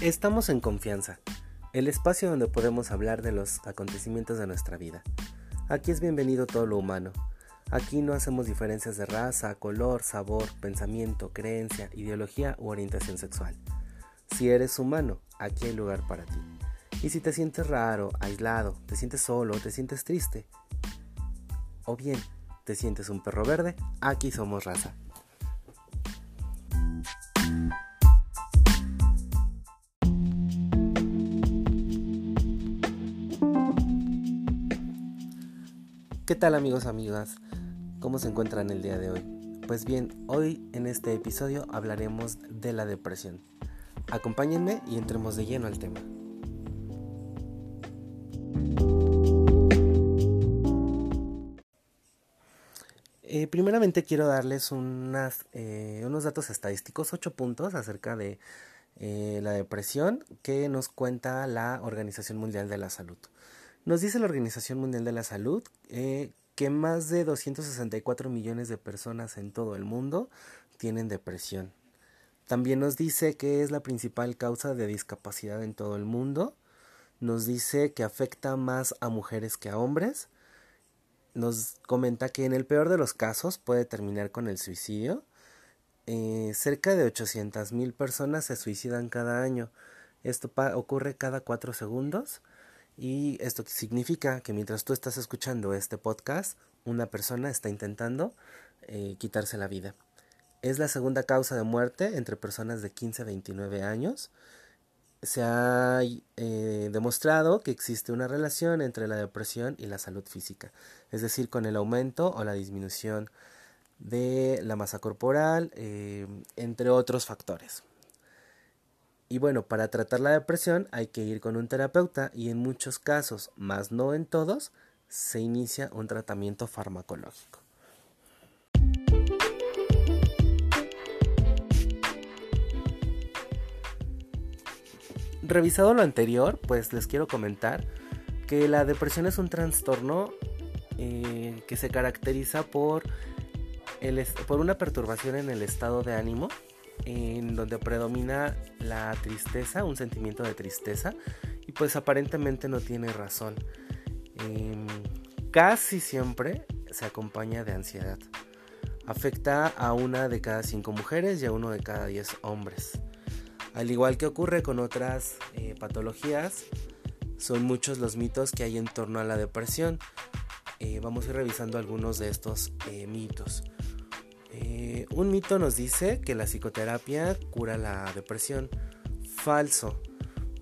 Estamos en confianza, el espacio donde podemos hablar de los acontecimientos de nuestra vida. Aquí es bienvenido todo lo humano. Aquí no hacemos diferencias de raza, color, sabor, pensamiento, creencia, ideología u orientación sexual. Si eres humano, aquí hay lugar para ti. Y si te sientes raro, aislado, te sientes solo, te sientes triste, o bien te sientes un perro verde, aquí somos raza. ¿Qué tal amigos, amigas? ¿Cómo se encuentran el día de hoy? Pues bien, hoy en este episodio hablaremos de la depresión. Acompáñenme y entremos de lleno al tema. Eh, primeramente quiero darles eh, unos datos estadísticos, ocho puntos acerca de eh, la depresión que nos cuenta la Organización Mundial de la Salud. Nos dice la Organización Mundial de la Salud eh, que más de 264 millones de personas en todo el mundo tienen depresión. También nos dice que es la principal causa de discapacidad en todo el mundo. Nos dice que afecta más a mujeres que a hombres. Nos comenta que en el peor de los casos puede terminar con el suicidio. Eh, cerca de 800 mil personas se suicidan cada año. Esto ocurre cada cuatro segundos. Y esto significa que mientras tú estás escuchando este podcast, una persona está intentando eh, quitarse la vida. Es la segunda causa de muerte entre personas de 15 a 29 años. Se ha eh, demostrado que existe una relación entre la depresión y la salud física, es decir, con el aumento o la disminución de la masa corporal, eh, entre otros factores. Y bueno, para tratar la depresión hay que ir con un terapeuta y en muchos casos, más no en todos, se inicia un tratamiento farmacológico. Revisado lo anterior, pues les quiero comentar que la depresión es un trastorno eh, que se caracteriza por, el, por una perturbación en el estado de ánimo en donde predomina la tristeza, un sentimiento de tristeza, y pues aparentemente no tiene razón. Em, casi siempre se acompaña de ansiedad. Afecta a una de cada cinco mujeres y a uno de cada diez hombres. Al igual que ocurre con otras eh, patologías, son muchos los mitos que hay en torno a la depresión. Eh, vamos a ir revisando algunos de estos eh, mitos. Eh, un mito nos dice que la psicoterapia cura la depresión. Falso.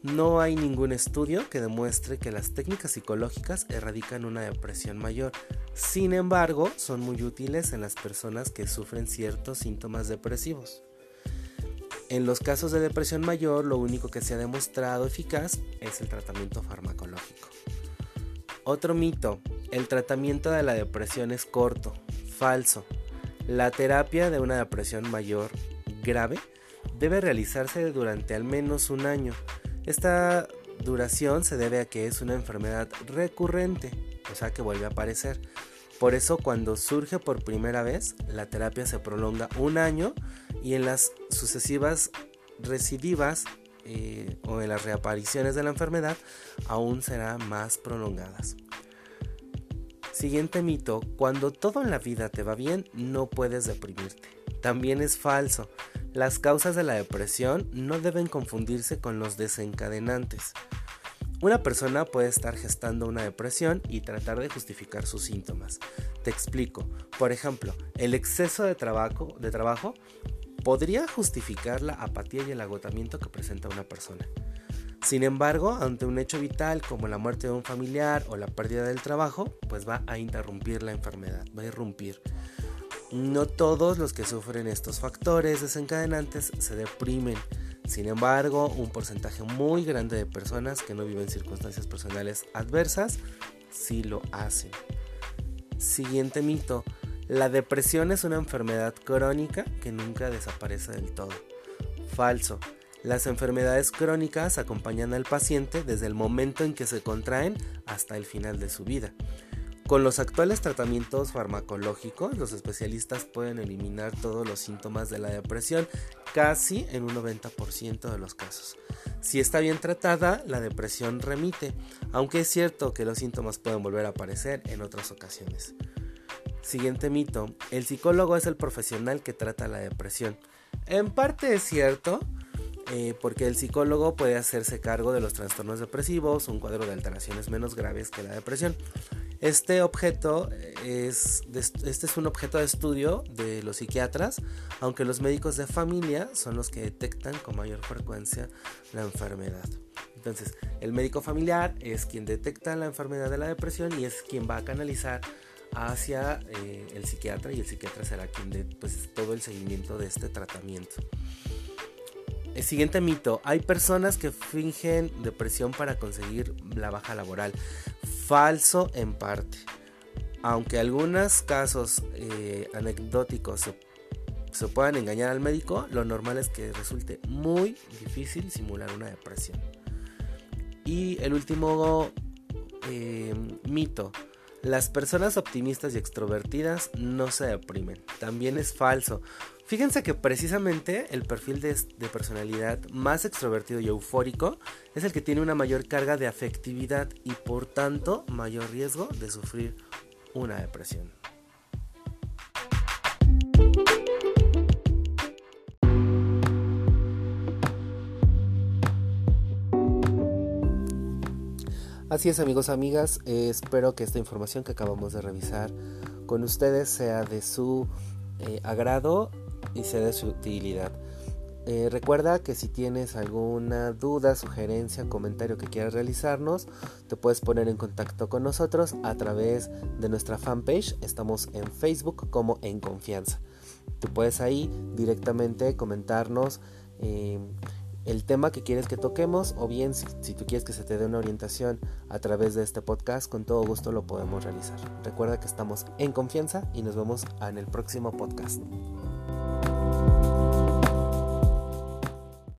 No hay ningún estudio que demuestre que las técnicas psicológicas erradican una depresión mayor. Sin embargo, son muy útiles en las personas que sufren ciertos síntomas depresivos. En los casos de depresión mayor, lo único que se ha demostrado eficaz es el tratamiento farmacológico. Otro mito, el tratamiento de la depresión es corto. Falso. La terapia de una depresión mayor grave debe realizarse durante al menos un año. Esta duración se debe a que es una enfermedad recurrente, o sea que vuelve a aparecer. Por eso cuando surge por primera vez, la terapia se prolonga un año y en las sucesivas recidivas eh, o en las reapariciones de la enfermedad aún serán más prolongadas. Siguiente mito, cuando todo en la vida te va bien, no puedes deprimirte. También es falso. Las causas de la depresión no deben confundirse con los desencadenantes. Una persona puede estar gestando una depresión y tratar de justificar sus síntomas. Te explico. Por ejemplo, el exceso de trabajo, de trabajo podría justificar la apatía y el agotamiento que presenta una persona. Sin embargo, ante un hecho vital como la muerte de un familiar o la pérdida del trabajo, pues va a interrumpir la enfermedad, va a irrumpir. No todos los que sufren estos factores desencadenantes se deprimen. Sin embargo, un porcentaje muy grande de personas que no viven circunstancias personales adversas sí lo hacen. Siguiente mito. La depresión es una enfermedad crónica que nunca desaparece del todo. Falso. Las enfermedades crónicas acompañan al paciente desde el momento en que se contraen hasta el final de su vida. Con los actuales tratamientos farmacológicos, los especialistas pueden eliminar todos los síntomas de la depresión casi en un 90% de los casos. Si está bien tratada, la depresión remite, aunque es cierto que los síntomas pueden volver a aparecer en otras ocasiones. Siguiente mito, el psicólogo es el profesional que trata la depresión. En parte es cierto, eh, porque el psicólogo puede hacerse cargo de los trastornos depresivos, un cuadro de alteraciones menos graves que la depresión. Este objeto es, este es un objeto de estudio de los psiquiatras, aunque los médicos de familia son los que detectan con mayor frecuencia la enfermedad. Entonces, el médico familiar es quien detecta la enfermedad de la depresión y es quien va a canalizar hacia eh, el psiquiatra y el psiquiatra será quien dé pues, todo el seguimiento de este tratamiento. El siguiente mito, hay personas que fingen depresión para conseguir la baja laboral. Falso en parte. Aunque algunos casos eh, anecdóticos se, se, puedan engañar al médico, lo normal es que resulte muy difícil simular una depresión. Y el último eh, mito, las personas optimistas y extrovertidas no se deprimen. También es falso. Fíjense que precisamente el perfil de, personalidad más extrovertido y eufórico es el que tiene una mayor carga de afectividad y por tanto mayor riesgo de sufrir una depresión. Así es amigos, amigas, eh, espero que esta información que acabamos de revisar con ustedes sea de su eh, agrado y sea de su utilidad. Eh, recuerda que si tienes alguna duda, sugerencia, comentario que quieras realizarnos, te puedes poner en contacto con nosotros a través de nuestra fanpage. Estamos en Facebook como En Confianza. Tú puedes ahí directamente comentarnos el tema que quieres que toquemos o bien si, tú quieres que se te dé una orientación a través de este podcast, con todo gusto lo podemos realizar. Recuerda que estamos en confianza y nos vemos en el próximo podcast.